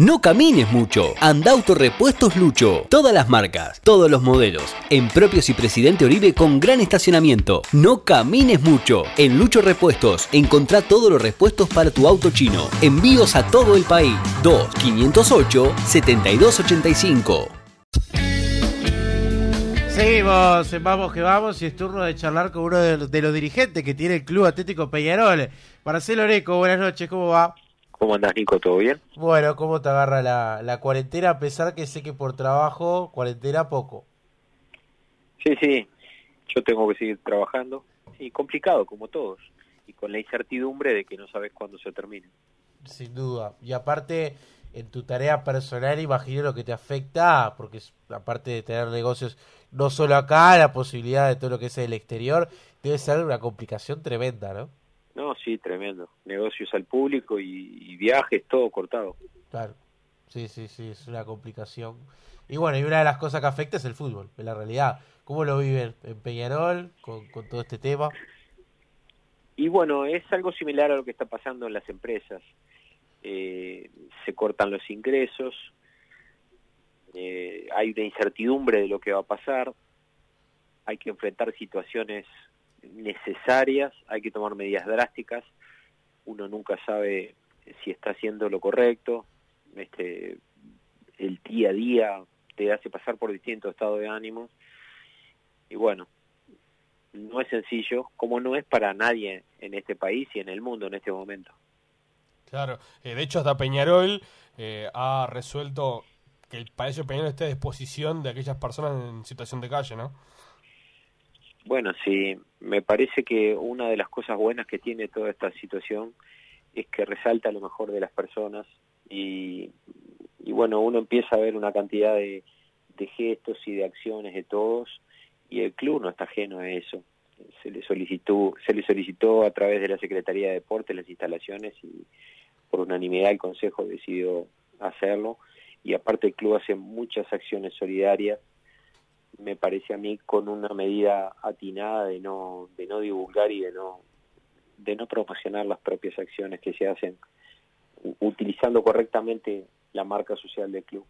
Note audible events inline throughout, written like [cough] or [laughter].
No camines mucho. Anda Autorepuestos Lucho. Todas las marcas, todos los modelos. En Propios y Presidente Oribe con gran estacionamiento. No camines mucho. En Lucho Repuestos encontrá todos los repuestos para tu auto chino. Envíos a todo el país. 2 508 7285. Seguimos, vamos que vamos y es turno de charlar con uno de, los dirigentes que tiene el Club Atlético Peñarol. Marcelo Oreco, buenas noches, ¿cómo va? ¿Cómo andás, Nico? ¿Todo bien? Bueno, ¿cómo te agarra la, la cuarentena? A pesar que sé que por trabajo, cuarentena poco. Sí, sí. Yo tengo que seguir trabajando. Sí, complicado, como todos. Y con la incertidumbre de que no sabes cuándo se termine. Sin duda. Y aparte, en tu tarea personal, imagino lo que te afecta, porque aparte de tener negocios no solo acá, la posibilidad de todo lo que es el exterior, debe ser una complicación tremenda, ¿no? No, sí, tremendo. Negocios al público y, viajes, todo cortado. Claro. Sí, sí, sí, es una complicación. Y bueno, y una de las cosas que afecta es el fútbol, en la realidad. ¿Cómo lo viven en Peñarol con, todo este tema? Y bueno, es algo similar a lo que está pasando en las empresas. Eh, se cortan los ingresos, eh, hay una incertidumbre de lo que va a pasar, hay que enfrentar situaciones necesarias, hay que tomar medidas drásticas, uno nunca sabe si está haciendo lo correcto, este, el día a día te hace pasar por distintos estados de ánimo y bueno, no es sencillo, como no es para nadie en este país y en el mundo en este momento. Claro, eh, de hecho hasta Peñarol eh, ha resuelto que el Palacio Peñarol esté a disposición de aquellas personas en situación de calle, ¿no? Bueno, sí, me parece que una de las cosas buenas que tiene toda esta situación es que resalta lo mejor de las personas y, y bueno, uno empieza a ver una cantidad de, de gestos y de acciones de todos y el club no está ajeno a eso. Se le solicitó, se le solicitó a través de la Secretaría de Deportes las instalaciones y por unanimidad el Consejo decidió hacerlo y aparte el club hace muchas acciones solidarias me parece a mí con una medida atinada de no de no divulgar y de no de no promocionar las propias acciones que se hacen utilizando correctamente la marca social del club.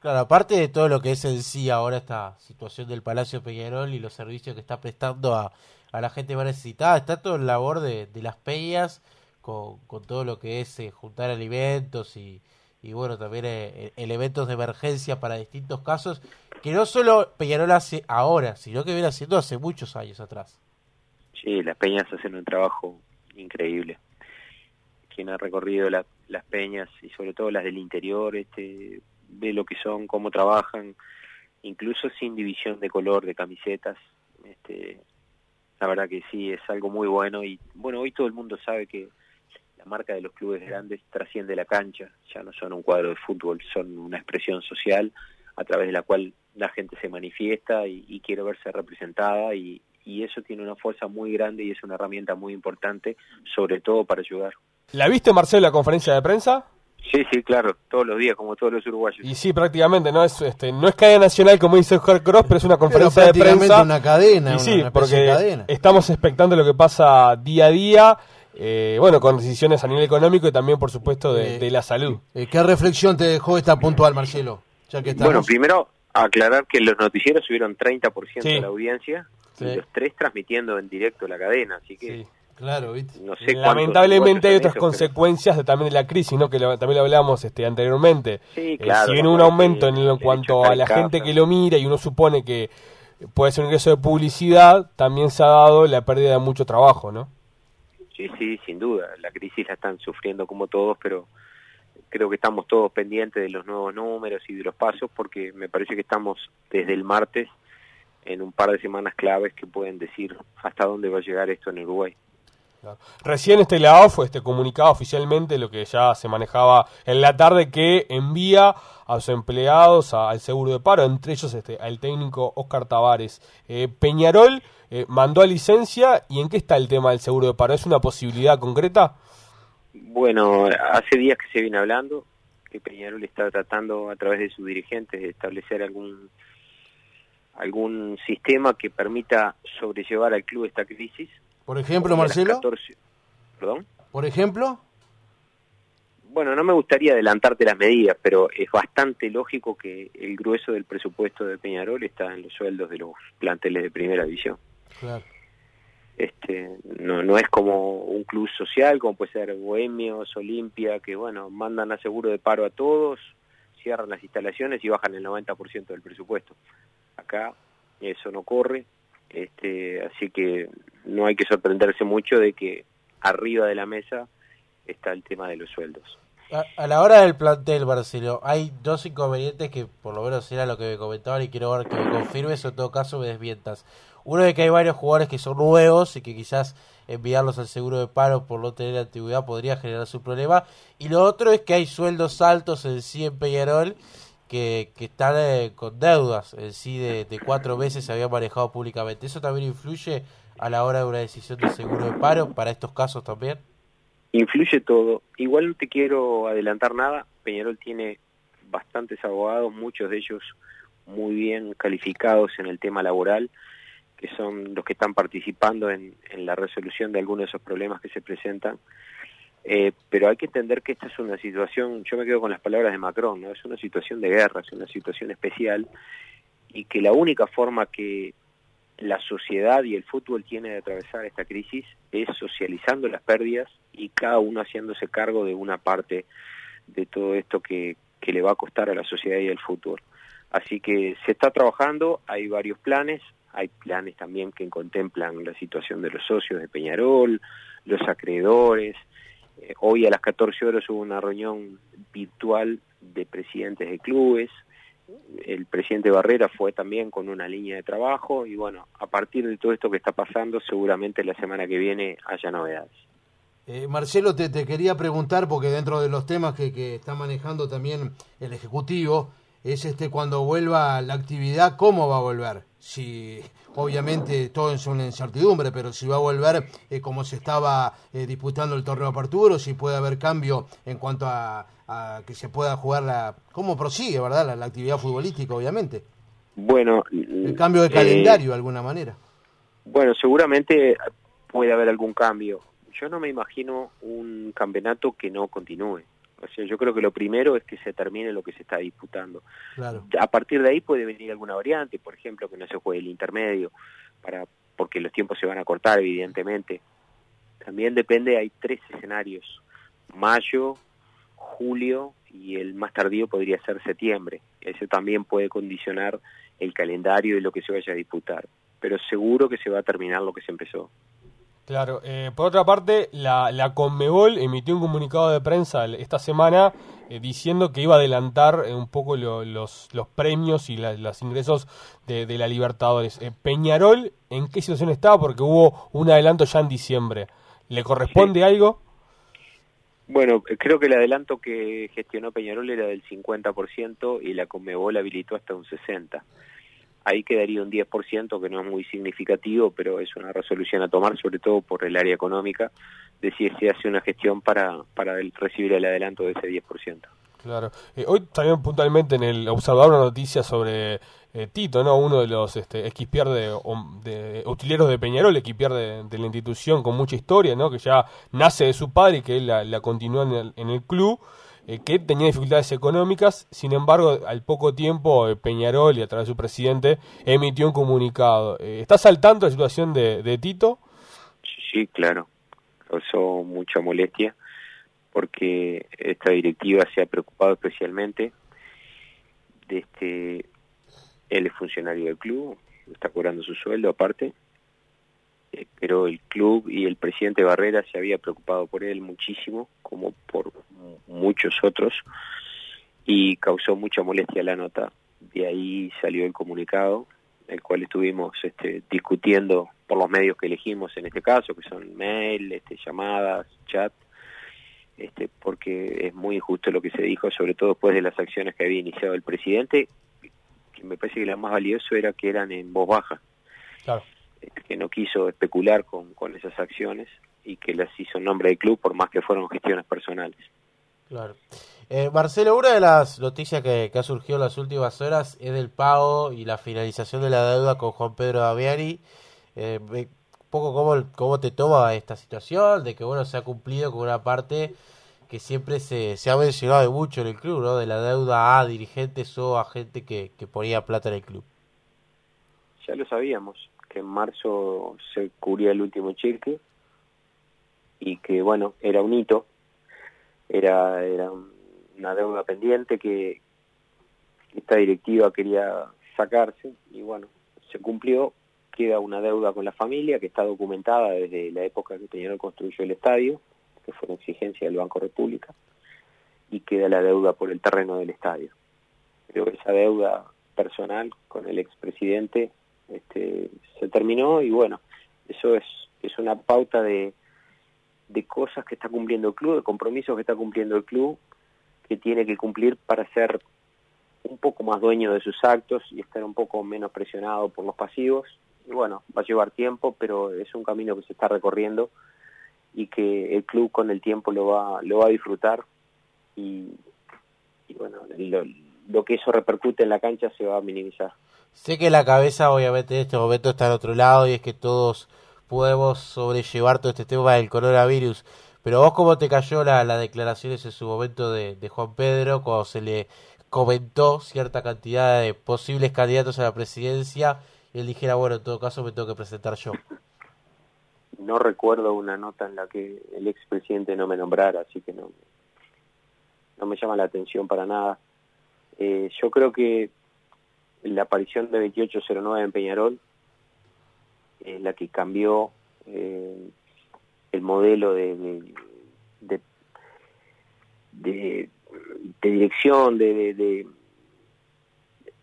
Claro, aparte de todo lo que es en sí ahora esta situación del Palacio Peñarol y los servicios que está prestando a, a la gente más necesitada, está todo el labor de, de las peñas con, con todo lo que es eh, juntar alimentos y, y bueno, también eh, elementos de emergencia para distintos casos, que no solo Peñarol hace ahora, sino que viene haciendo hace muchos años atrás. Sí, las peñas hacen un trabajo increíble. Quien ha recorrido las peñas y sobre todo las del interior, este, ve lo que son, cómo trabajan, incluso sin división de color de camisetas. Este, la verdad que sí, es algo muy bueno y bueno, hoy todo el mundo sabe que marca de los clubes grandes trasciende la cancha, ya no son un cuadro de fútbol, son una expresión social a través de la cual la gente se manifiesta y, quiere verse representada y, eso tiene una fuerza muy grande y es una herramienta muy importante, sobre todo para ayudar. ¿La viste, Marcelo, la conferencia de prensa? Sí, sí, claro, todos los días, como todos los uruguayos. Y sí, prácticamente, no es este no es cadena nacional como dice Oscar Cross, pero es una conferencia de prensa. una cadena, y sí, porque estamos expectando lo que pasa día a día eh, bueno, con decisiones a nivel económico y también, por supuesto, de, eh, la salud. Eh, ¿Qué reflexión te dejó esta puntual, Marcelo? Ya que bueno, primero aclarar que los noticieros subieron 30% de la audiencia y los tres transmitiendo en directo la cadena, así que... Claro, ¿viste? No sé Lamentablemente hay otras consecuencias también de la crisis, ¿no? Que también lo hablábamos este, anteriormente. Sí, claro, si viene un aumento en cuanto a la gente que lo mira y uno supone que puede ser un ingreso de publicidad, también se ha dado la pérdida de mucho trabajo, ¿no? Sí, sí, sin duda. La crisis la están sufriendo como todos, pero creo que estamos todos pendientes de los nuevos números y de los pasos porque me parece que estamos desde el martes en un par de semanas claves que pueden decir hasta dónde va a llegar esto en Uruguay. Recién este lado fue este comunicado oficialmente, lo que ya se manejaba en la tarde, que envía a sus empleados al seguro de paro, entre ellos este, al técnico Oscar Tavares. Eh, Peñarol eh, mandó a licencia y en qué está el tema del seguro de paro? ¿Es una posibilidad concreta? Bueno, hace días que se viene hablando que Peñarol está tratando a través de sus dirigentes de establecer algún algún sistema que permita sobrellevar al club esta crisis por ejemplo, Marcelo. ¿Perdón? Por ejemplo. Bueno, no me gustaría adelantarte las medidas, pero es bastante lógico que el grueso del presupuesto de Peñarol está en los sueldos de los planteles de primera división. Claro. Este, no, no es como un club social, como puede ser Bohemios, Olimpia, que bueno, mandan a seguro de paro a todos, cierran las instalaciones y bajan el 90% del presupuesto. Acá eso no corre, este, así que no hay que sorprenderse mucho de que arriba de la mesa está el tema de los sueldos. A, la hora del plantel, Barceló, hay dos inconvenientes que por lo menos era lo que me comentaban y quiero ver que me confirmes o en todo caso me desmientas. Uno es que hay varios jugadores que son nuevos y que quizás enviarlos al seguro de paro por no tener antigüedad podría generar su problema. Y lo otro es que hay sueldos altos en sí en Peñarol que, que están eh, con deudas en sí de, de cuatro veces se había manejado públicamente. ¿Eso también influye a la hora de una decisión de seguro de paro para estos casos también? Influye todo. Igual no te quiero adelantar nada. Peñarol tiene bastantes abogados, muchos de ellos muy bien calificados en el tema laboral, que son los que están participando en, la resolución de algunos de esos problemas que se presentan. Eh, pero hay que entender que esta es una situación, yo me quedo con las palabras de Macron, ¿no? es una situación de guerra, es una situación especial y que la única forma que la sociedad y el fútbol tiene de atravesar esta crisis es socializando las pérdidas y cada uno haciéndose cargo de una parte de todo esto que, que le va a costar a la sociedad y al fútbol. Así que se está trabajando, hay varios planes, hay planes también que contemplan la situación de los socios de Peñarol, los acreedores. Eh, hoy a las 14 horas hubo una reunión virtual de presidentes de clubes, el presidente Barrera fue también con una línea de trabajo y bueno, a partir de todo esto que está pasando, seguramente la semana que viene haya novedades. Eh, Marcelo, te, quería preguntar, porque dentro de los temas que, que está manejando también el Ejecutivo, es este cuando vuelva la actividad, ¿cómo va a volver? Si obviamente todo es una incertidumbre, pero si va a volver eh, como se estaba eh, disputando el torneo apertura, si puede haber cambio en cuanto a, que se pueda jugar la... ¿Cómo prosigue, verdad, la, actividad futbolística, obviamente? Bueno... El cambio de calendario, de alguna manera. Bueno, seguramente puede haber algún cambio. Yo no me imagino un campeonato que no continúe. O sea, yo creo que lo primero es que se termine lo que se está disputando. A partir de ahí puede venir alguna variante, por ejemplo, que no se juegue el intermedio, para porque los tiempos se van a cortar, evidentemente. También depende, hay tres escenarios, mayo, julio y el más tardío podría ser septiembre. Ese también puede condicionar el calendario y lo que se vaya a disputar. Pero seguro que se va a terminar lo que se empezó. Claro, eh, por otra parte, la, la Conmebol emitió un comunicado de prensa esta semana eh, diciendo que iba a adelantar eh, un poco los, los premios y los ingresos de, la Libertadores. Peñarol, ¿en qué situación está? Porque hubo un adelanto ya en diciembre. ¿Le corresponde algo? Bueno, creo que el adelanto que gestionó Peñarol era del 50% y la Conmebol habilitó hasta un 60% ahí quedaría un 10% que no es muy significativo, pero es una resolución a tomar, sobre todo por el área económica, de si se hace una gestión para, para recibir el adelanto de ese 10%. Claro. Eh, hoy también puntualmente en el Observador una noticia sobre eh, Tito, ¿no? Uno de los este, equipier de, de, utileros de Peñarol, equipier de, de, la institución con mucha historia, ¿no? Que ya nace de su padre y que él la, la continúa en el, en el club. Eh, que tenía dificultades económicas, sin embargo, al poco tiempo eh, Peñarol y a través de su presidente emitió un comunicado. Eh, ¿Estás al tanto de la situación de, Tito? Sí, claro, causó mucha molestia porque esta directiva se ha preocupado especialmente de este, él es funcionario del club, está cobrando su sueldo aparte, pero el club y el presidente Barrera se había preocupado por él muchísimo, como por muchos otros, y causó mucha molestia la nota. De ahí salió el comunicado, el cual estuvimos este, discutiendo por los medios que elegimos en este caso, que son mail, este, llamadas, chat, este, porque es muy injusto lo que se dijo, sobre todo después de las acciones que había iniciado el presidente, que me parece que lo más valioso era que eran en voz baja. Claro que no quiso especular con, con esas acciones y que las hizo en nombre del club por más que fueron gestiones personales. Claro. Eh, Marcelo, una de las noticias que, ha surgido en las últimas horas es del pago y la finalización de la deuda con Juan Pedro Daviani. Eh, un poco cómo, cómo te toma esta situación, de que bueno se ha cumplido con una parte que siempre se, se ha mencionado de mucho en el club, ¿no? De la deuda a dirigentes o a gente que, que ponía plata en el club. Ya lo sabíamos, que en marzo se cubría el último cheque y que, bueno, era un hito, era, era una deuda pendiente que esta directiva quería sacarse y, bueno, se cumplió, queda una deuda con la familia que está documentada desde la época que Peñarol construyó el estadio, que fue una exigencia del Banco República, y queda la deuda por el terreno del estadio. Creo que esa deuda personal con el expresidente este, se terminó y bueno, eso es, es una pauta de, de cosas que está cumpliendo el club, de compromisos que está cumpliendo el club, que tiene que cumplir para ser un poco más dueño de sus actos y estar un poco menos presionado por los pasivos. Y bueno, va a llevar tiempo, pero es un camino que se está recorriendo y que el club con el tiempo lo va, lo va a disfrutar y, bueno, lo, que eso repercute en la cancha se va a minimizar. Sé que la cabeza obviamente en este momento está al otro lado y es que todos podemos sobrellevar todo este tema del coronavirus, pero vos cómo te cayó la, las declaraciones en su momento de, de Juan Pedro cuando se le comentó cierta cantidad de posibles candidatos a la presidencia y él dijera, bueno, en todo caso me tengo que presentar yo no recuerdo una nota en la que el expresidente no me nombrara, así que no, no me llama la atención para nada. Eh, yo creo que la aparición de 2809 en Peñarol es la que cambió eh, el modelo de, de, de, de dirección, de, de,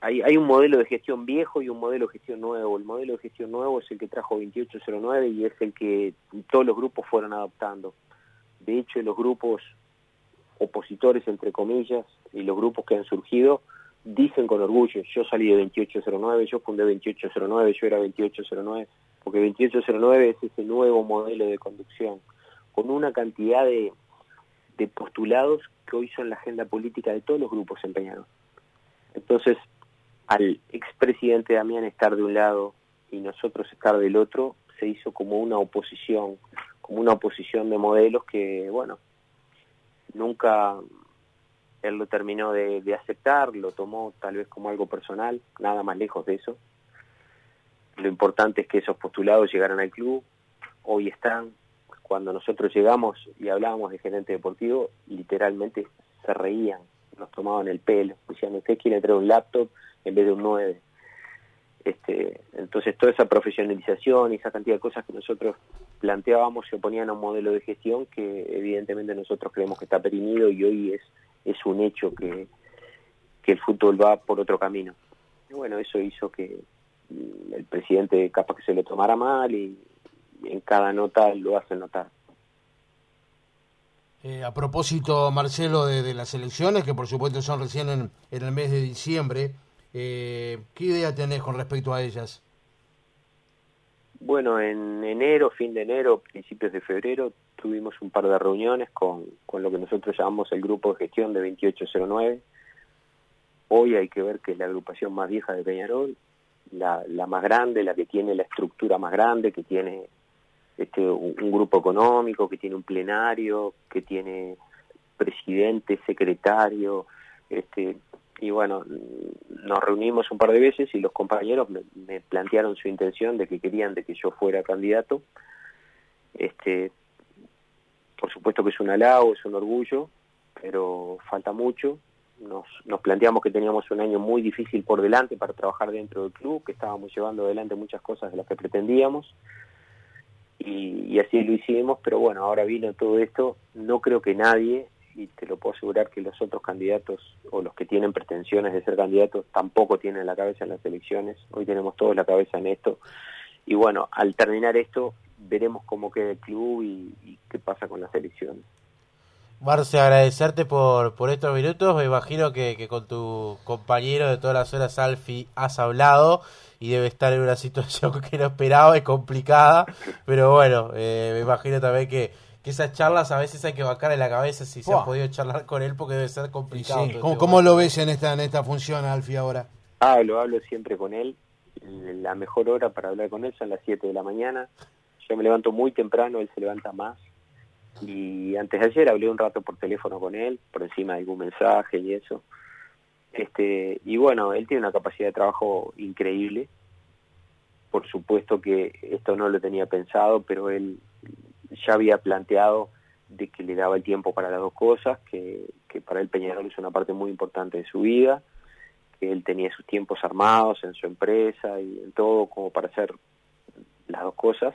hay, hay un modelo de gestión viejo y un modelo de gestión nuevo. El modelo de gestión nuevo es el que trajo 2809 y es el que todos los grupos fueron adoptando. De hecho, los grupos opositores, entre comillas, y los grupos que han surgido, dicen con orgullo, yo salí de 2809, yo fundé 2809, yo era 2809, porque 2809 es ese nuevo modelo de conducción, con una cantidad de, de postulados que hoy son la agenda política de todos los grupos empeñados. Entonces, al expresidente Damián estar de un lado y nosotros estar del otro, se hizo como una oposición, como una oposición de modelos que, bueno, nunca él lo terminó de, aceptar, lo tomó tal vez como algo personal, nada más lejos de eso. Lo importante es que esos postulados llegaran al club, hoy están, cuando nosotros llegamos y hablábamos de gerente deportivo, literalmente se reían, nos tomaban el pelo, decían, usted quiere traer un laptop, en vez de un 9. Este, entonces toda esa profesionalización y esa cantidad de cosas que nosotros planteábamos se oponían a un modelo de gestión que evidentemente nosotros creemos que está perimido y hoy es, es un hecho que, que el fútbol va por otro camino. Y bueno, eso hizo que mm, el presidente capaz que se lo tomara mal y, en cada nota lo hace notar. Eh, a propósito, Marcelo, de, de, las elecciones, que por supuesto son recién en, en el mes de diciembre, eh, ¿Qué idea tenés con respecto a ellas? Bueno, en enero, fin de enero, principios de febrero, tuvimos un par de reuniones con, con lo que nosotros llamamos el grupo de gestión de 2809. Hoy hay que ver que es la agrupación más vieja de Peñarol, la, la más grande, la que tiene la estructura más grande, que tiene este, un, un grupo económico, que tiene un plenario, que tiene presidente, secretario, este, y bueno, nos reunimos un par de veces y los compañeros me, plantearon su intención de que querían de que yo fuera candidato. Este, por supuesto que es un halago, es un orgullo, pero falta mucho. Nos, nos planteamos que teníamos un año muy difícil por delante para trabajar dentro del club, que estábamos llevando adelante muchas cosas de las que pretendíamos. Y, y así lo hicimos, pero bueno, ahora vino todo esto. No creo que nadie y te lo puedo asegurar que los otros candidatos o los que tienen pretensiones de ser candidatos tampoco tienen la cabeza en las elecciones. Hoy tenemos todos la cabeza en esto. Y bueno, al terminar esto, veremos cómo queda el club y, qué pasa con las elecciones. Marce, agradecerte por, por estos minutos. Me imagino que, que con tu compañero de todas las horas, Alfi, has hablado y debe estar en una [laughs] situación que no esperaba y complicada. Pero bueno, eh, me imagino también que esas charlas a veces hay que vacar en la cabeza si se ha podido charlar con él porque debe ser complicado. Sí. ¿Cómo, lo ves en esta, en esta función, Alfi, ahora? Hablo, hablo siempre con él. La mejor hora para hablar con él son las 7 de la mañana. Yo me levanto muy temprano, él se levanta más. Y antes de ayer hablé un rato por teléfono con él, por encima de algún mensaje y eso. Este, y bueno, él tiene una capacidad de trabajo increíble. Por supuesto que esto no lo tenía pensado, pero él ya había planteado de que le daba el tiempo para las dos cosas, que, que para él Peñarol es una parte muy importante de su vida, que él tenía sus tiempos armados en su empresa y en todo como para hacer las dos cosas.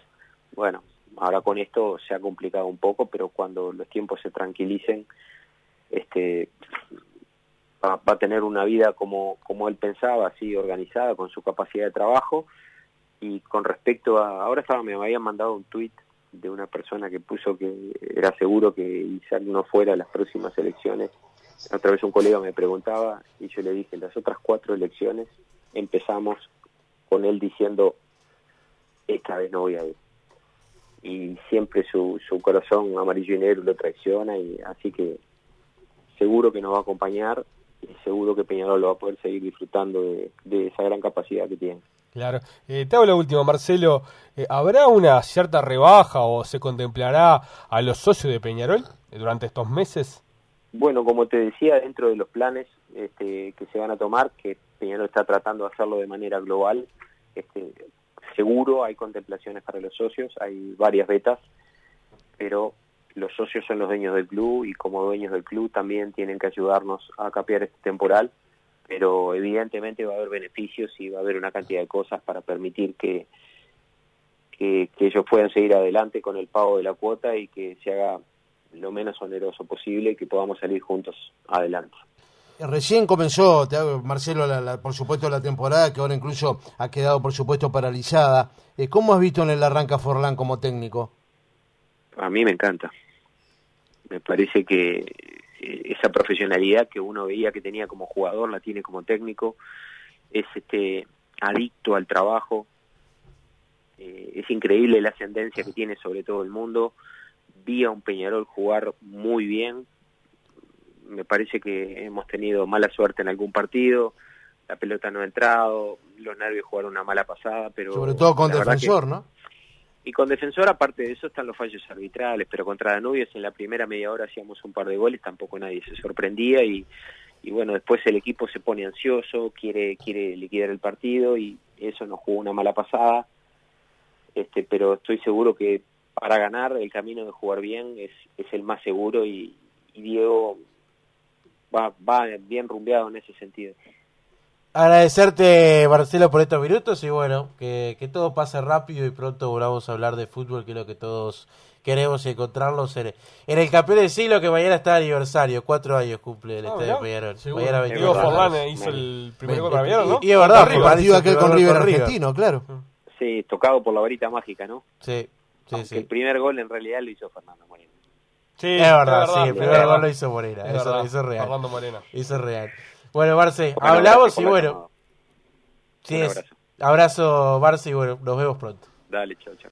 Bueno, ahora con esto se ha complicado un poco, pero cuando los tiempos se tranquilicen, este va, va a tener una vida como, como él pensaba, así organizada, con su capacidad de trabajo. Y con respecto a, ahora estaba, me habían mandado un tuit de una persona que puso que era seguro que Isaac no fuera a las próximas elecciones. Otra vez un colega me preguntaba y yo le dije, las otras cuatro elecciones empezamos con él diciendo, esta vez no voy a ir. Y siempre su, su corazón amarillo y negro lo traiciona y así que seguro que nos va a acompañar y seguro que Peñarol lo va a poder seguir disfrutando de, de esa gran capacidad que tiene. Claro. Eh, te hago la última, Marcelo. Eh, ¿Habrá una cierta rebaja o se contemplará a los socios de Peñarol durante estos meses? Bueno, como te decía, dentro de los planes este, que se van a tomar, que Peñarol está tratando de hacerlo de manera global, este, seguro hay contemplaciones para los socios, hay varias betas, pero los socios son los dueños del club y como dueños del club también tienen que ayudarnos a capear este temporal pero evidentemente va a haber beneficios y va a haber una cantidad de cosas para permitir que, que, que, ellos puedan seguir adelante con el pago de la cuota y que se haga lo menos oneroso posible y que podamos salir juntos adelante. Recién comenzó, te hago, Marcelo, la, la, por supuesto, la temporada, que ahora incluso ha quedado, por supuesto, paralizada. Eh, ¿Cómo has visto en el arranca Forlán como técnico? A mí me encanta. Me parece que esa profesionalidad que uno veía que tenía como jugador la tiene como técnico es este adicto al trabajo eh, es increíble la ascendencia que tiene sobre todo el mundo vi a un Peñarol jugar muy bien me parece que hemos tenido mala suerte en algún partido la pelota no ha entrado los nervios jugaron una mala pasada pero sobre todo con defensor que, no y con defensor, aparte de eso, están los fallos arbitrales, pero contra Danubios en la primera media hora hacíamos un par de goles, tampoco nadie se sorprendía y, y bueno, después el equipo se pone ansioso, quiere, quiere liquidar el partido y eso nos jugó una mala pasada, este, pero estoy seguro que para ganar el camino de jugar bien es, es el más seguro y, y Diego va, va bien rumbeado en ese sentido. Agradecerte, Marcelo, por estos minutos y bueno, que, que todo pase rápido y pronto volvamos a hablar de fútbol, que es lo que todos queremos encontrarlos en, en el campeón del siglo que mañana está de aniversario, cuatro años cumple el Ah, Estadio. Peñarol. Mañana Diego 24 Forlán años. eh, hizo el primer Me- gol para Peñarol, ¿no? Y es verdad, River. partido aquel el con River con River. argentino, claro. Sí, tocado por la varita mágica, ¿no? Sí, sí, Aunque sí. el primer gol en realidad lo hizo Fernando Moreno. Sí, Es verdad, sí, el primer gol lo hizo Morena, Es eso, verdad, eso es real. Fernando Morena. Eso es real. Bueno, Marce, Bueno, hablamos y bueno, sí Un es. abrazo. Abrazo, Marce, y bueno, nos vemos pronto. Dale, chao, chao.